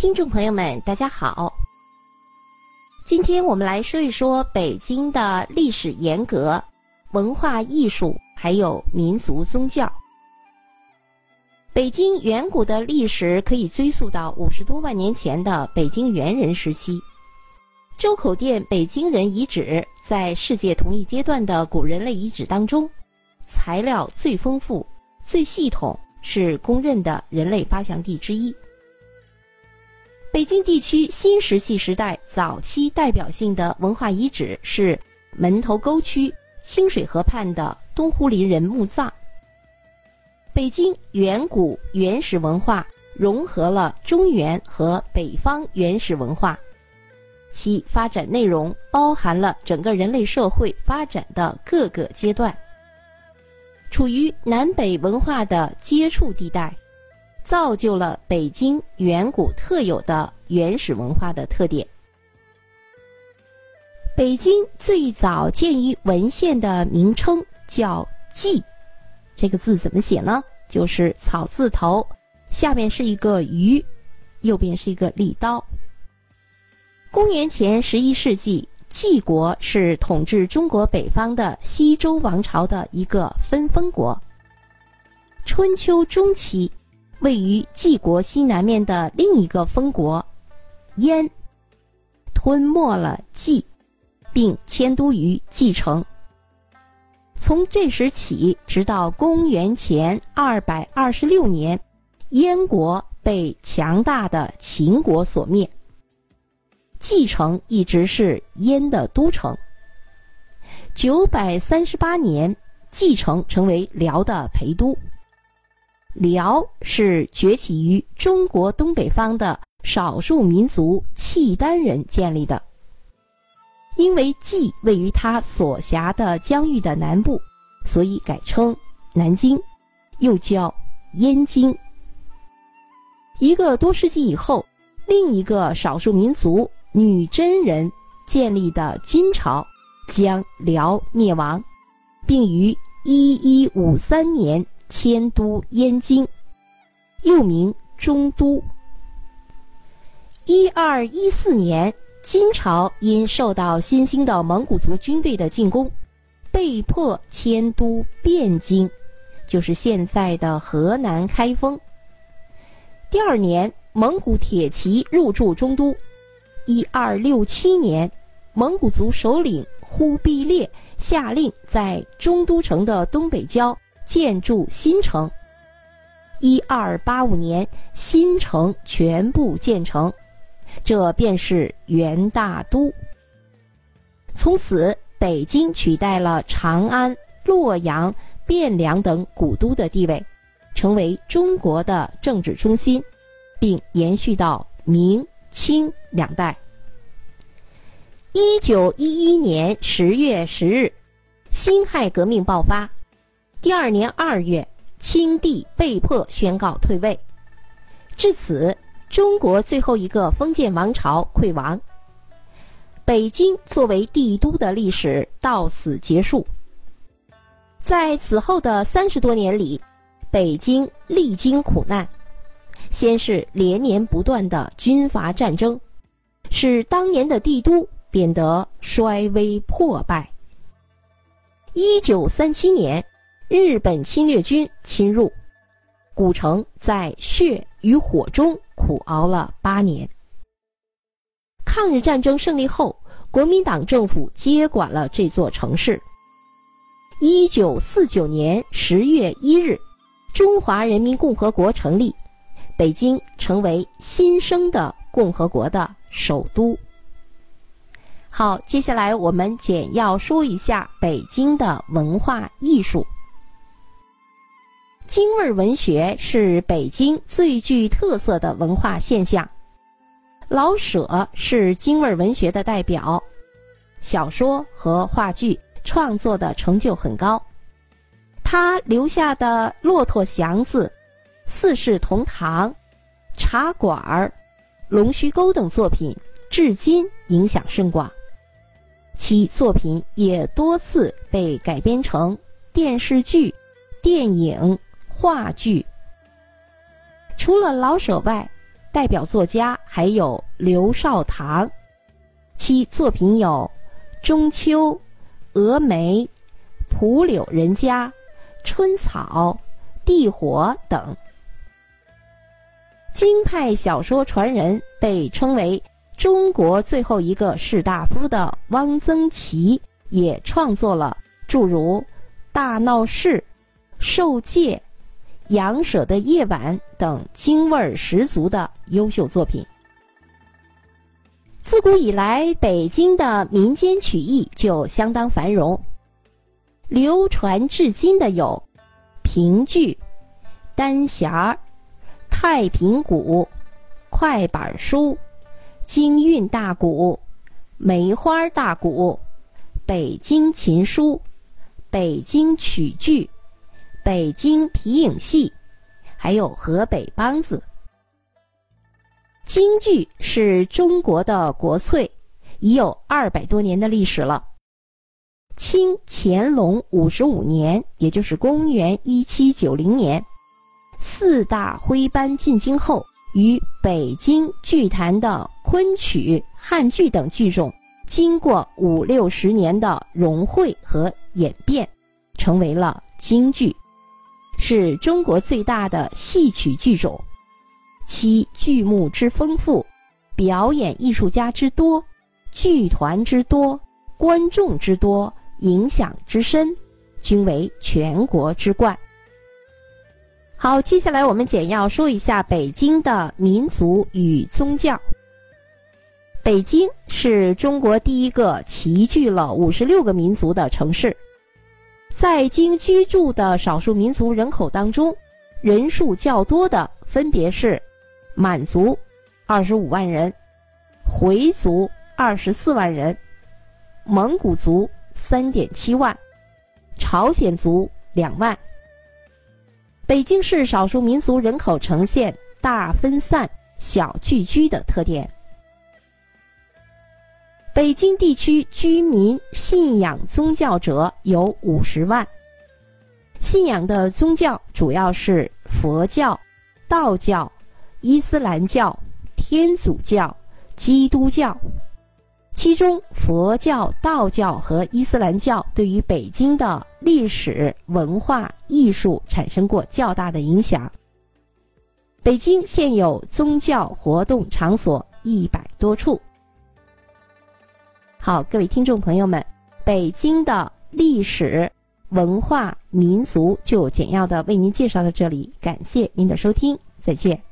听众朋友们，大家好。今天我们来说一说北京的历史沿革、文化艺术，还有民族宗教。北京远古的历史可以追溯到五十多万年前的北京猿人时期。周口店北京人遗址在世界同一阶段的古人类遗址当中，材料最丰富、最系统，是公认的人类发祥地之一。北京地区新石器时代早期代表性的文化遗址是门头沟区清水河畔的东湖林人墓葬。北京远古原始文化融合了中原和北方原始文化。其发展内容包含了整个人类社会发展的各个阶段，处于南北文化的接触地带，造就了北京远古特有的原始文化的特点。北京最早见于文献的名称叫“蓟”，这个字怎么写呢？就是草字头，下面是一个“鱼”，右边是一个利刀。公元前十一世纪，蓟国是统治中国北方的西周王朝的一个分封国。春秋中期，位于晋国西南面的另一个封国燕，吞没了晋，并迁都于蓟城。从这时起，直到公元前二百二十六年，燕国被强大的秦国所灭。蓟城一直是燕的都城。九百三十八年，蓟城成为辽的陪都。辽是崛起于中国东北方的少数民族契丹人建立的。因为蓟位于他所辖的疆域的南部，所以改称南京，又叫燕京。一个多世纪以后，另一个少数民族。女真人建立的金朝将辽灭亡，并于一一五三年迁都燕京，又名中都。一二一四年，金朝因受到新兴的蒙古族军队的进攻，被迫迁都汴京，就是现在的河南开封。第二年，蒙古铁骑入驻中都。一二六七年，蒙古族首领忽必烈下令在中都城的东北郊建筑新城。一二八五年，新城全部建成，这便是元大都。从此，北京取代了长安、洛阳、汴梁等古都的地位，成为中国的政治中心，并延续到明。清两代。一九一一年十月十日，辛亥革命爆发。第二年二月，清帝被迫宣告退位。至此，中国最后一个封建王朝溃亡。北京作为帝都的历史到此结束。在此后的三十多年里，北京历经苦难。先是连年不断的军阀战争，使当年的帝都变得衰微破败。一九三七年，日本侵略军侵入，古城在血与火中苦熬了八年。抗日战争胜利后，国民党政府接管了这座城市。一九四九年十月一日，中华人民共和国成立。北京成为新生的共和国的首都。好，接下来我们简要说一下北京的文化艺术。京味文学是北京最具特色的文化现象。老舍是京味文学的代表，小说和话剧创作的成就很高。他留下的《骆驼祥子》。四世同堂、茶馆儿、龙须沟等作品，至今影响甚广。其作品也多次被改编成电视剧、电影、话剧。除了老舍外，代表作家还有刘少棠，其作品有《中秋》《峨眉》《蒲柳人家》《春草》《地火》等。京派小说传人被称为中国最后一个士大夫的汪曾祺，也创作了诸如《大闹市》《受戒》《杨舍的夜晚》等京味儿十足的优秀作品。自古以来，北京的民间曲艺就相当繁荣，流传至今的有评剧、单弦。太平鼓、快板书、京韵大鼓、梅花大鼓、北京琴书、北京曲剧、北京皮影戏，还有河北梆子。京剧是中国的国粹，已有二百多年的历史了。清乾隆五十五年，也就是公元一七九零年。四大徽班进京后，与北京剧坛的昆曲、汉剧等剧种，经过五六十年的融汇和演变，成为了京剧，是中国最大的戏曲剧种。其剧目之丰富，表演艺术家之多，剧团之多，观众之多，影响之深，均为全国之冠。好，接下来我们简要说一下北京的民族与宗教。北京是中国第一个齐聚了五十六个民族的城市，在京居住的少数民族人口当中，人数较多的分别是满族二十五万人、回族二十四万人、蒙古族三点七万、朝鲜族两万。北京市少数民族人口呈现大分散、小聚居的特点。北京地区居民信仰宗教者有五十万，信仰的宗教主要是佛教、道教、伊斯兰教、天主教、基督教。其中，佛教、道教和伊斯兰教对于北京的历史文化艺术产生过较大的影响。北京现有宗教活动场所一百多处。好，各位听众朋友们，北京的历史文化民俗就简要的为您介绍到这里，感谢您的收听，再见。